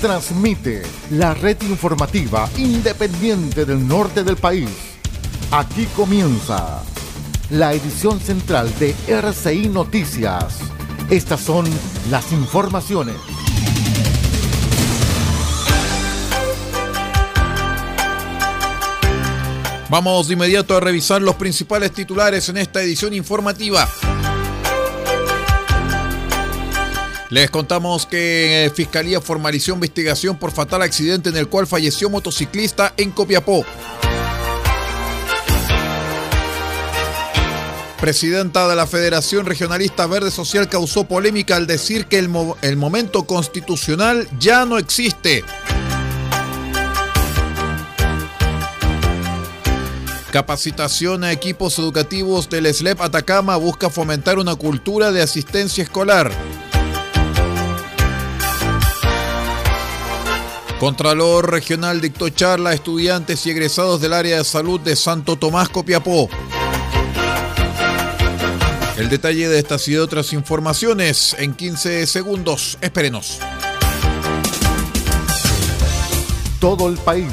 transmite la red informativa independiente del norte del país. Aquí comienza la edición central de RCI Noticias. Estas son las informaciones. Vamos de inmediato a revisar los principales titulares en esta edición informativa. Les contamos que eh, Fiscalía formalizó investigación por fatal accidente en el cual falleció motociclista en Copiapó. Presidenta de la Federación Regionalista Verde Social causó polémica al decir que el, el momento constitucional ya no existe. Capacitación a equipos educativos del SLEP Atacama busca fomentar una cultura de asistencia escolar. Contralor Regional dictó charla a estudiantes y egresados del área de salud de Santo Tomás Copiapó. El detalle de estas y de otras informaciones en 15 segundos. Espérenos. Todo el país,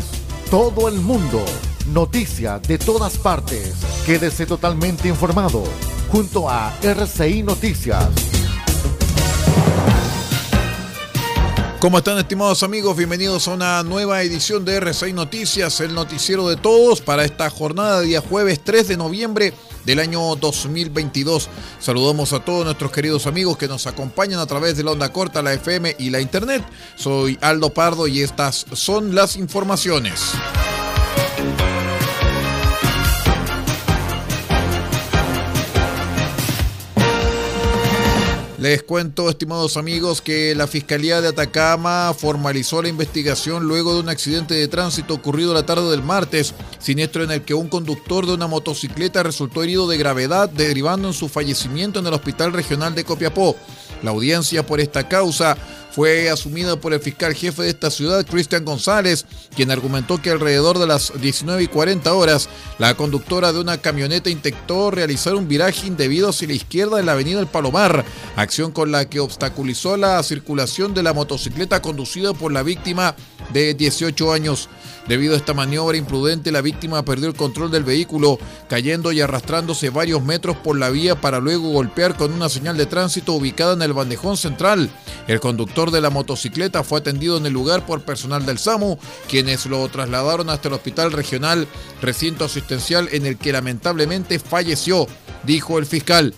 todo el mundo, noticias de todas partes. Quédese totalmente informado junto a RCI Noticias. ¿Cómo están estimados amigos? Bienvenidos a una nueva edición de R6 Noticias, el noticiero de todos para esta jornada de día jueves 3 de noviembre del año 2022. Saludamos a todos nuestros queridos amigos que nos acompañan a través de la onda corta, la FM y la Internet. Soy Aldo Pardo y estas son las informaciones. Les cuento, estimados amigos, que la Fiscalía de Atacama formalizó la investigación luego de un accidente de tránsito ocurrido la tarde del martes, siniestro en el que un conductor de una motocicleta resultó herido de gravedad, derivando en su fallecimiento en el Hospital Regional de Copiapó. La audiencia por esta causa fue asumida por el fiscal jefe de esta ciudad, Cristian González, quien argumentó que alrededor de las 19 y 40 horas, la conductora de una camioneta intentó realizar un viraje indebido hacia la izquierda en la avenida El Palomar, acción con la que obstaculizó la circulación de la motocicleta conducida por la víctima de 18 años. Debido a esta maniobra imprudente, la víctima perdió el control del vehículo, cayendo y arrastrándose varios metros por la vía para luego golpear con una señal de tránsito ubicada en el bandejón central. El conductor de la motocicleta fue atendido en el lugar por personal del SAMU, quienes lo trasladaron hasta el hospital regional, recinto asistencial en el que lamentablemente falleció, dijo el fiscal.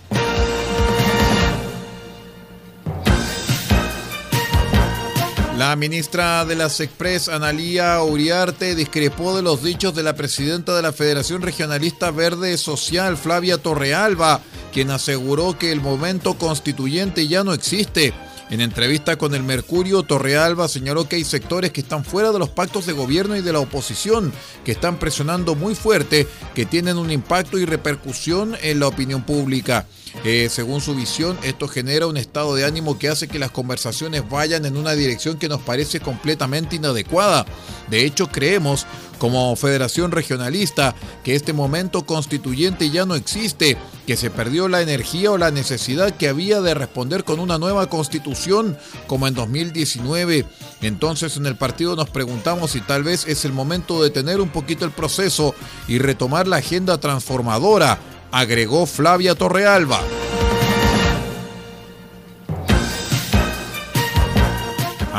La ministra de las Express, Analía Uriarte, discrepó de los dichos de la presidenta de la Federación Regionalista Verde Social, Flavia Torrealba, quien aseguró que el momento constituyente ya no existe. En entrevista con el Mercurio, Torrealba señaló que hay sectores que están fuera de los pactos de gobierno y de la oposición, que están presionando muy fuerte, que tienen un impacto y repercusión en la opinión pública. Eh, según su visión, esto genera un estado de ánimo que hace que las conversaciones vayan en una dirección que nos parece completamente inadecuada. De hecho, creemos, como Federación Regionalista, que este momento constituyente ya no existe, que se perdió la energía o la necesidad que había de responder con una nueva constitución como en 2019. Entonces en el partido nos preguntamos si tal vez es el momento de tener un poquito el proceso y retomar la agenda transformadora agregó Flavia Torrealba.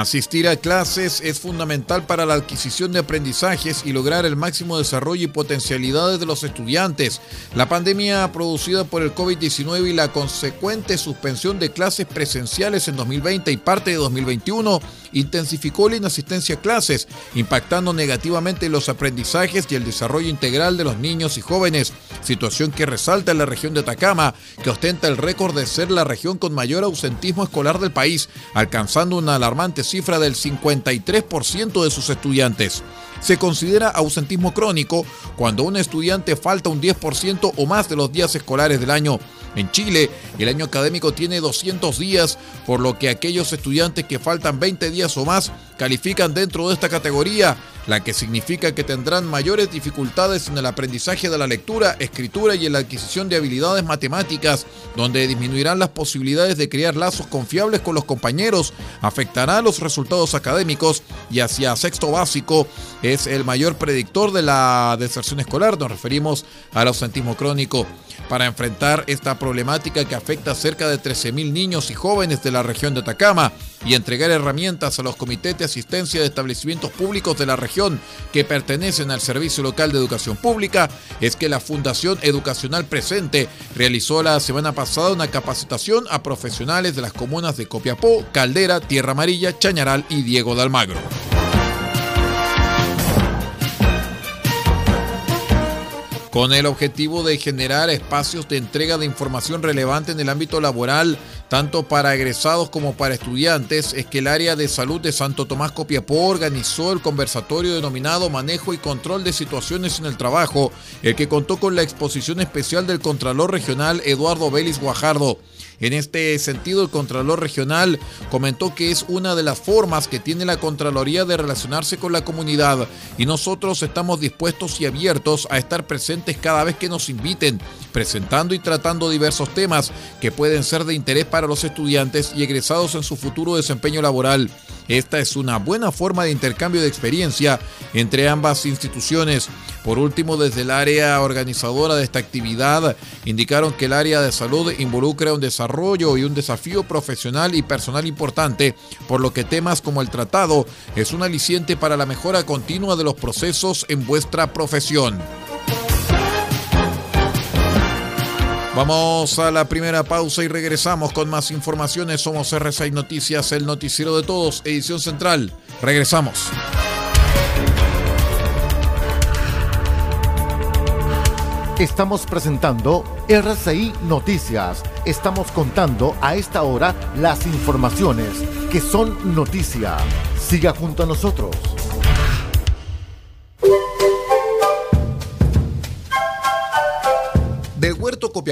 Asistir a clases es fundamental para la adquisición de aprendizajes y lograr el máximo desarrollo y potencialidades de los estudiantes. La pandemia producida por el COVID-19 y la consecuente suspensión de clases presenciales en 2020 y parte de 2021 intensificó la inasistencia a clases, impactando negativamente los aprendizajes y el desarrollo integral de los niños y jóvenes, situación que resalta en la región de Atacama, que ostenta el récord de ser la región con mayor ausentismo escolar del país, alcanzando una alarmante cifra del 53% de sus estudiantes. Se considera ausentismo crónico cuando un estudiante falta un 10% o más de los días escolares del año. En Chile, el año académico tiene 200 días, por lo que aquellos estudiantes que faltan 20 días o más califican dentro de esta categoría, la que significa que tendrán mayores dificultades en el aprendizaje de la lectura, escritura y en la adquisición de habilidades matemáticas, donde disminuirán las posibilidades de crear lazos confiables con los compañeros, afectará los resultados académicos y hacia sexto básico es el mayor predictor de la deserción escolar, nos referimos al ausentismo crónico para enfrentar esta problemática que afecta a cerca de 13.000 niños y jóvenes de la región de Atacama y entregar herramientas a los comités de asistencia de establecimientos públicos de la región que pertenecen al Servicio Local de Educación Pública, es que la Fundación Educacional Presente realizó la semana pasada una capacitación a profesionales de las comunas de Copiapó, Caldera, Tierra Amarilla, Chañaral y Diego de Almagro. Con el objetivo de generar espacios de entrega de información relevante en el ámbito laboral, tanto para egresados como para estudiantes, es que el área de salud de Santo Tomás Copiapó organizó el conversatorio denominado Manejo y Control de Situaciones en el Trabajo, el que contó con la exposición especial del Contralor Regional Eduardo Vélez Guajardo. En este sentido, el Contralor Regional comentó que es una de las formas que tiene la Contraloría de relacionarse con la comunidad y nosotros estamos dispuestos y abiertos a estar presentes cada vez que nos inviten, presentando y tratando diversos temas que pueden ser de interés para los estudiantes y egresados en su futuro desempeño laboral. Esta es una buena forma de intercambio de experiencia entre ambas instituciones. Por último, desde el área organizadora de esta actividad, indicaron que el área de salud involucra un desarrollo y un desafío profesional y personal importante, por lo que temas como el tratado es un aliciente para la mejora continua de los procesos en vuestra profesión. Vamos a la primera pausa y regresamos con más informaciones. Somos R6 Noticias, el noticiero de todos, edición central. Regresamos. Estamos presentando RCI Noticias. Estamos contando a esta hora las informaciones que son noticia. Siga junto a nosotros.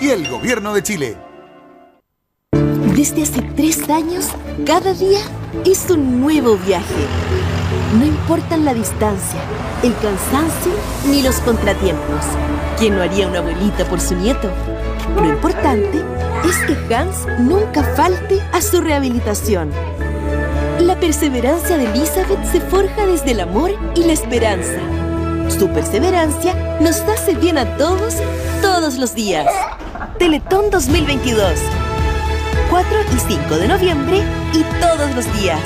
y el Gobierno de Chile. Desde hace tres años, cada día es un nuevo viaje. No importan la distancia, el cansancio ni los contratiempos. ¿Quién no haría una abuelita por su nieto? Lo importante es que Hans nunca falte a su rehabilitación. La perseverancia de Elizabeth se forja desde el amor y la esperanza. Su perseverancia nos hace bien a todos, todos los días. Teletón 2022. 4 y 5 de noviembre y todos los días.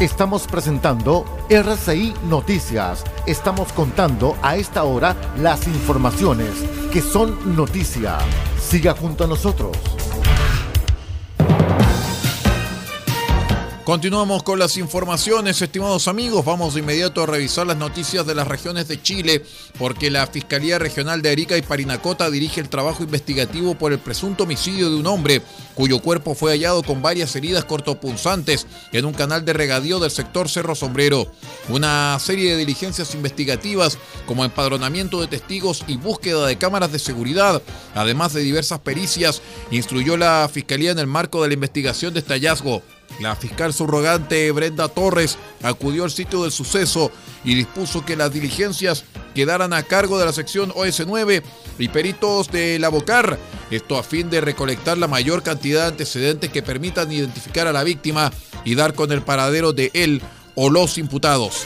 Estamos presentando RCI Noticias. Estamos contando a esta hora las informaciones que son noticia. Siga junto a nosotros. Continuamos con las informaciones, estimados amigos. Vamos de inmediato a revisar las noticias de las regiones de Chile, porque la Fiscalía Regional de Arica y Parinacota dirige el trabajo investigativo por el presunto homicidio de un hombre cuyo cuerpo fue hallado con varias heridas cortopunzantes en un canal de regadío del sector Cerro Sombrero. Una serie de diligencias investigativas, como empadronamiento de testigos y búsqueda de cámaras de seguridad, además de diversas pericias, instruyó la Fiscalía en el marco de la investigación de este hallazgo. La fiscal subrogante Brenda Torres acudió al sitio del suceso y dispuso que las diligencias quedaran a cargo de la sección OS9 y peritos de la Bocar, esto a fin de recolectar la mayor cantidad de antecedentes que permitan identificar a la víctima y dar con el paradero de él o los imputados.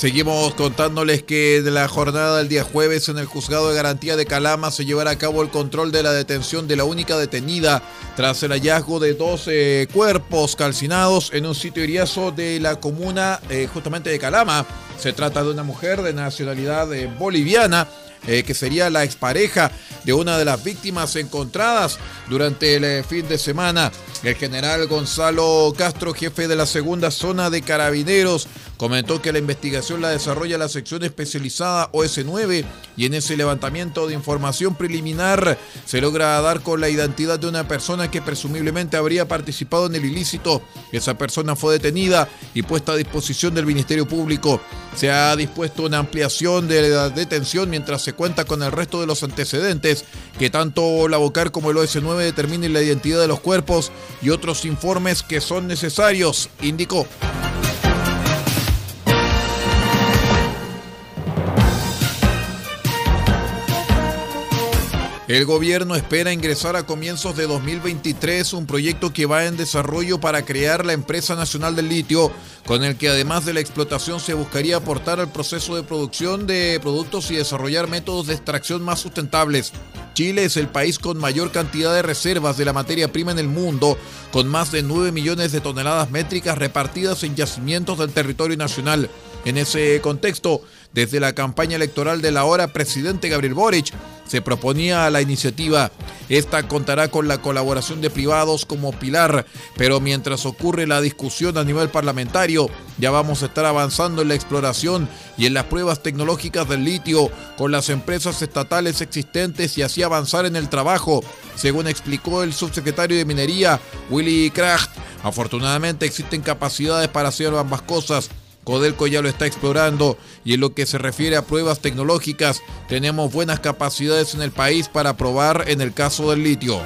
Seguimos contándoles que de la jornada del día jueves en el juzgado de garantía de Calama se llevará a cabo el control de la detención de la única detenida tras el hallazgo de 12 cuerpos calcinados en un sitio iriazo de la comuna eh, justamente de Calama. Se trata de una mujer de nacionalidad eh, boliviana eh, que sería la expareja de una de las víctimas encontradas durante el eh, fin de semana. El general Gonzalo Castro, jefe de la segunda zona de carabineros, comentó que la investigación la desarrolla la sección especializada OS9 y en ese levantamiento de información preliminar se logra dar con la identidad de una persona que presumiblemente habría participado en el ilícito. Esa persona fue detenida y puesta a disposición del Ministerio Público. Se ha dispuesto una ampliación de la detención mientras se cuenta con el resto de los antecedentes que tanto la Bocar como el OS9 determinen la identidad de los cuerpos y otros informes que son necesarios, indicó. El gobierno espera ingresar a comienzos de 2023 un proyecto que va en desarrollo para crear la empresa nacional del litio, con el que además de la explotación se buscaría aportar al proceso de producción de productos y desarrollar métodos de extracción más sustentables. Chile es el país con mayor cantidad de reservas de la materia prima en el mundo, con más de 9 millones de toneladas métricas repartidas en yacimientos del territorio nacional. En ese contexto, desde la campaña electoral del ahora presidente Gabriel Boric, se proponía la iniciativa. Esta contará con la colaboración de privados como pilar, pero mientras ocurre la discusión a nivel parlamentario, ya vamos a estar avanzando en la exploración y en las pruebas tecnológicas del litio con las empresas estatales existentes y así avanzar en el trabajo, según explicó el subsecretario de Minería, Willy Kracht. Afortunadamente existen capacidades para hacer ambas cosas Codelco ya lo está explorando y en lo que se refiere a pruebas tecnológicas, tenemos buenas capacidades en el país para probar en el caso del litio.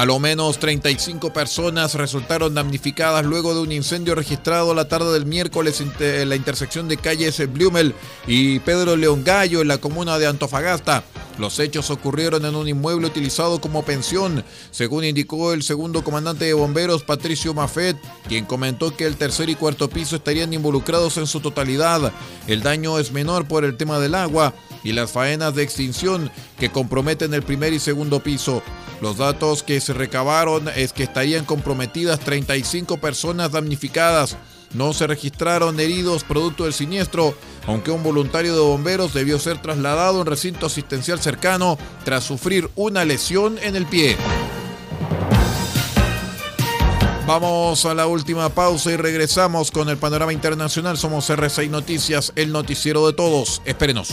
A lo menos 35 personas resultaron damnificadas luego de un incendio registrado la tarde del miércoles en la intersección de calles Blumel y Pedro León Gallo en la comuna de Antofagasta. Los hechos ocurrieron en un inmueble utilizado como pensión, según indicó el segundo comandante de bomberos Patricio Mafet, quien comentó que el tercer y cuarto piso estarían involucrados en su totalidad. El daño es menor por el tema del agua y las faenas de extinción que comprometen el primer y segundo piso. Los datos que se recabaron es que estarían comprometidas 35 personas damnificadas. No se registraron heridos producto del siniestro, aunque un voluntario de bomberos debió ser trasladado a un recinto asistencial cercano tras sufrir una lesión en el pie. Vamos a la última pausa y regresamos con el panorama internacional. Somos RCI Noticias, el noticiero de todos. Espérenos.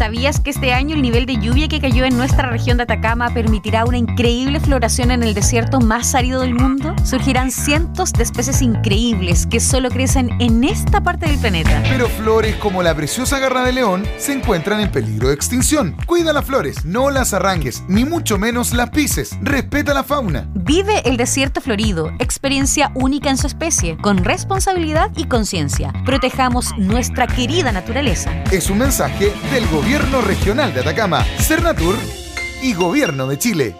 ¿Sabías que este año el nivel de lluvia que cayó en nuestra región de Atacama permitirá una increíble floración en el desierto más árido del mundo? Surgirán cientos de especies increíbles que solo crecen en esta parte del planeta. Pero flores como la preciosa garra de león se encuentran en peligro de extinción. Cuida las flores, no las arranques, ni mucho menos las pises. Respeta la fauna. Vive el desierto florido, experiencia única en su especie, con responsabilidad y conciencia. Protejamos nuestra querida naturaleza. Es un mensaje del gobierno Gobierno Regional de Atacama, Cernatur y Gobierno de Chile.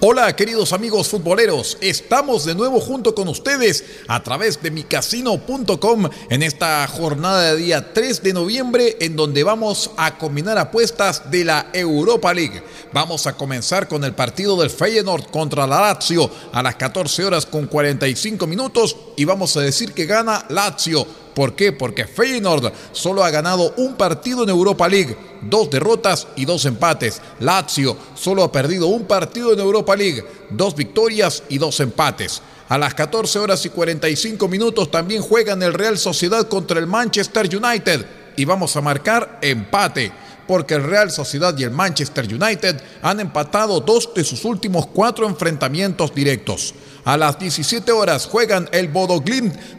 Hola queridos amigos futboleros, estamos de nuevo junto con ustedes a través de micasino.com en esta jornada de día 3 de noviembre en donde vamos a combinar apuestas de la Europa League. Vamos a comenzar con el partido del Feyenoord contra la Lazio a las 14 horas con 45 minutos y vamos a decir que gana Lazio ¿Por qué? Porque Feyenoord solo ha ganado un partido en Europa League, dos derrotas y dos empates. Lazio solo ha perdido un partido en Europa League, dos victorias y dos empates. A las 14 horas y 45 minutos también juegan el Real Sociedad contra el Manchester United y vamos a marcar empate porque el Real Sociedad y el Manchester United han empatado dos de sus últimos cuatro enfrentamientos directos. A las 17 horas juegan el Bodo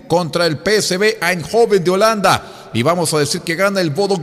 contra el PSV Eindhoven de Holanda. Y vamos a decir que gana el Bodo.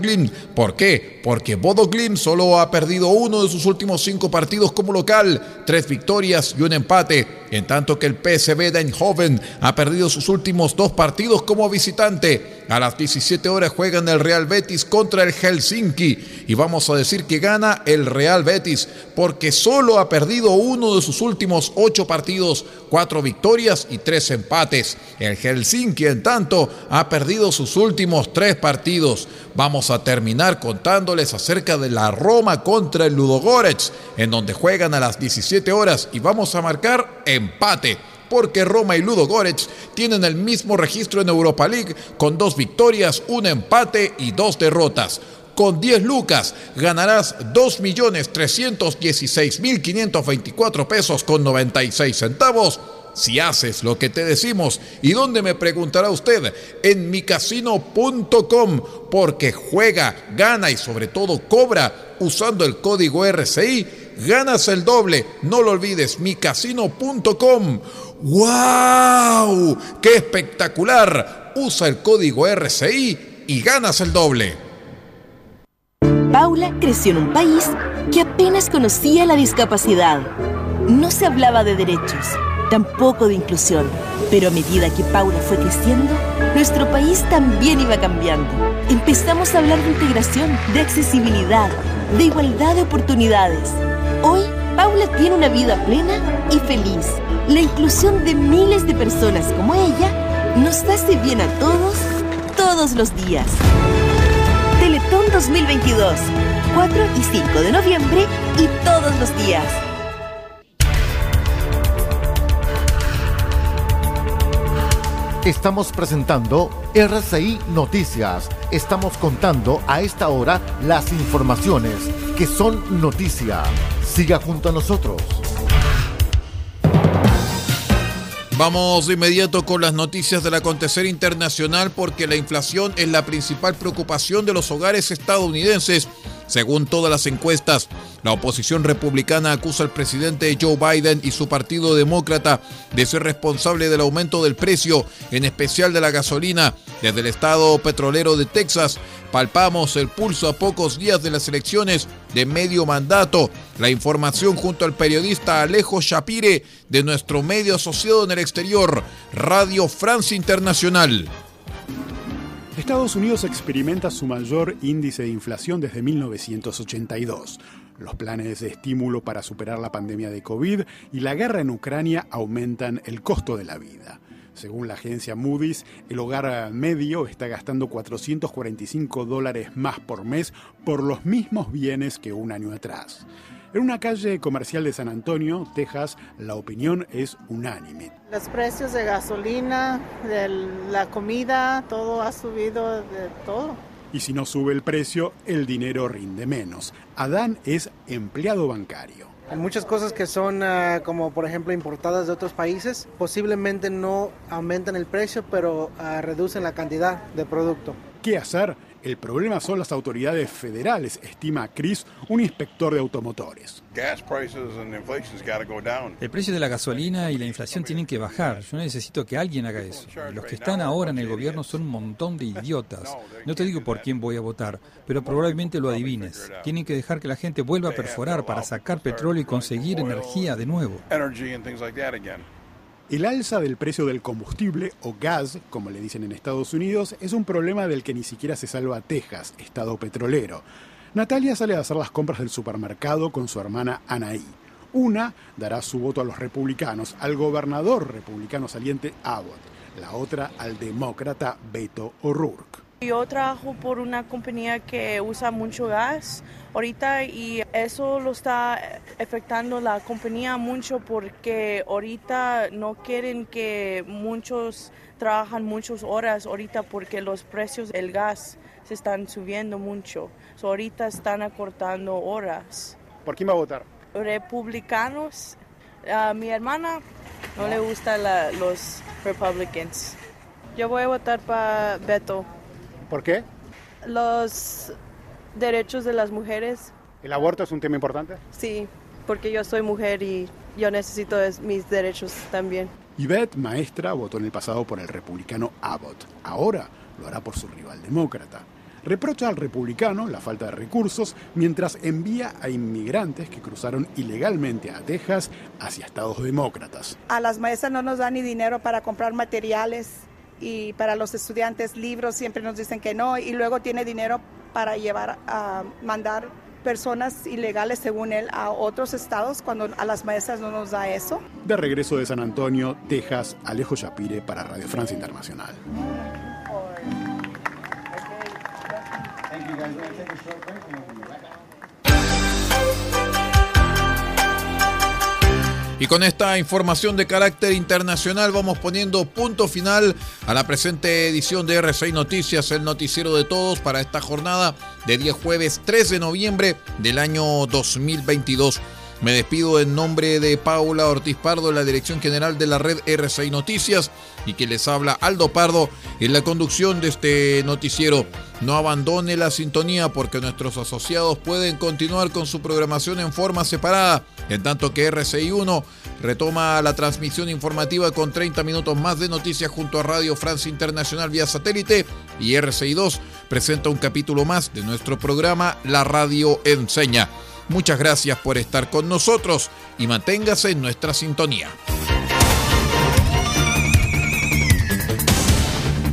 ¿Por qué? Porque Bodo solo ha perdido uno de sus últimos cinco partidos como local, tres victorias y un empate, en tanto que el PSV de Eindhoven ha perdido sus últimos dos partidos como visitante. A las 17 horas juegan el Real Betis contra el Helsinki y vamos a decir que gana el Real Betis porque solo ha perdido uno de sus últimos ocho partidos cuatro victorias y tres empates. El Helsinki, en tanto, ha perdido sus últimos tres partidos. Vamos a terminar contándoles acerca de la Roma contra el Ludogorets, en donde juegan a las 17 horas y vamos a marcar empate porque Roma y Ludogorets tienen el mismo registro en Europa League con dos victorias, un empate y dos derrotas. Con 10 lucas ganarás 2.316.524 pesos con 96 centavos si haces lo que te decimos. ¿Y dónde me preguntará usted? En micasino.com, porque juega, gana y sobre todo cobra usando el código RCI. Ganas el doble, no lo olvides, micasino.com. ¡Wow! ¡Qué espectacular! Usa el código RCI y ganas el doble. Paula creció en un país que apenas conocía la discapacidad. No se hablaba de derechos, tampoco de inclusión, pero a medida que Paula fue creciendo, nuestro país también iba cambiando. Empezamos a hablar de integración, de accesibilidad, de igualdad de oportunidades. Hoy, Paula tiene una vida plena y feliz. La inclusión de miles de personas como ella nos hace bien a todos, todos los días. Teletón 2022, 4 y 5 de noviembre y todos los días. Estamos presentando RCI Noticias. Estamos contando a esta hora las informaciones que son noticia. Siga junto a nosotros. Vamos de inmediato con las noticias del acontecer internacional porque la inflación es la principal preocupación de los hogares estadounidenses. Según todas las encuestas, la oposición republicana acusa al presidente Joe Biden y su partido demócrata de ser responsable del aumento del precio, en especial de la gasolina. Desde el estado petrolero de Texas, palpamos el pulso a pocos días de las elecciones de medio mandato. La información junto al periodista Alejo Shapire de nuestro medio asociado en el exterior, Radio France Internacional. Estados Unidos experimenta su mayor índice de inflación desde 1982. Los planes de estímulo para superar la pandemia de COVID y la guerra en Ucrania aumentan el costo de la vida. Según la agencia Moody's, el hogar medio está gastando 445 dólares más por mes por los mismos bienes que un año atrás. En una calle comercial de San Antonio, Texas, la opinión es unánime. Los precios de gasolina, de la comida, todo ha subido de todo. Y si no sube el precio, el dinero rinde menos. Adán es empleado bancario. Hay muchas cosas que son uh, como por ejemplo importadas de otros países, posiblemente no aumentan el precio, pero uh, reducen la cantidad de producto. ¿Qué hacer? El problema son las autoridades federales, estima Chris, un inspector de automotores. El precio de la gasolina y la inflación tienen que bajar. Yo necesito que alguien haga eso. Los que están ahora en el gobierno son un montón de idiotas. No te digo por quién voy a votar, pero probablemente lo adivines. Tienen que dejar que la gente vuelva a perforar para sacar petróleo y conseguir energía de nuevo. El alza del precio del combustible, o gas, como le dicen en Estados Unidos, es un problema del que ni siquiera se salva Texas, estado petrolero. Natalia sale a hacer las compras del supermercado con su hermana Anaí. Una dará su voto a los republicanos, al gobernador republicano saliente Abbott, la otra al demócrata Beto O'Rourke. Yo trabajo por una compañía que usa mucho gas ahorita y eso lo está afectando la compañía mucho porque ahorita no quieren que muchos trabajan muchas horas ahorita porque los precios del gas se están subiendo mucho. ahorita están acortando horas. ¿Por quién va a votar? Republicanos. A mi hermana no le gustan los Republicans. Yo voy a votar para Beto. ¿Por qué? Los derechos de las mujeres. ¿El aborto es un tema importante? Sí, porque yo soy mujer y yo necesito mis derechos también. Yvette, maestra, votó en el pasado por el republicano Abbott. Ahora lo hará por su rival demócrata. Reprocha al republicano la falta de recursos mientras envía a inmigrantes que cruzaron ilegalmente a Texas hacia estados demócratas. A las maestras no nos dan ni dinero para comprar materiales y para los estudiantes libros siempre nos dicen que no y luego tiene dinero para llevar a mandar personas ilegales según él a otros estados cuando a las maestras no nos da eso. De regreso de San Antonio, Texas, Alejo Shapire para Radio Francia Internacional. Y con esta información de carácter internacional vamos poniendo punto final a la presente edición de R6 Noticias, el noticiero de todos para esta jornada de día jueves 3 de noviembre del año 2022. Me despido en nombre de Paula Ortiz Pardo, la dirección general de la red R6 Noticias, y que les habla Aldo Pardo en la conducción de este noticiero. No abandone la sintonía porque nuestros asociados pueden continuar con su programación en forma separada, en tanto que RCI 1 retoma la transmisión informativa con 30 minutos más de noticias junto a Radio Francia Internacional vía satélite y RCI 2 presenta un capítulo más de nuestro programa La Radio Enseña. Muchas gracias por estar con nosotros y manténgase en nuestra sintonía.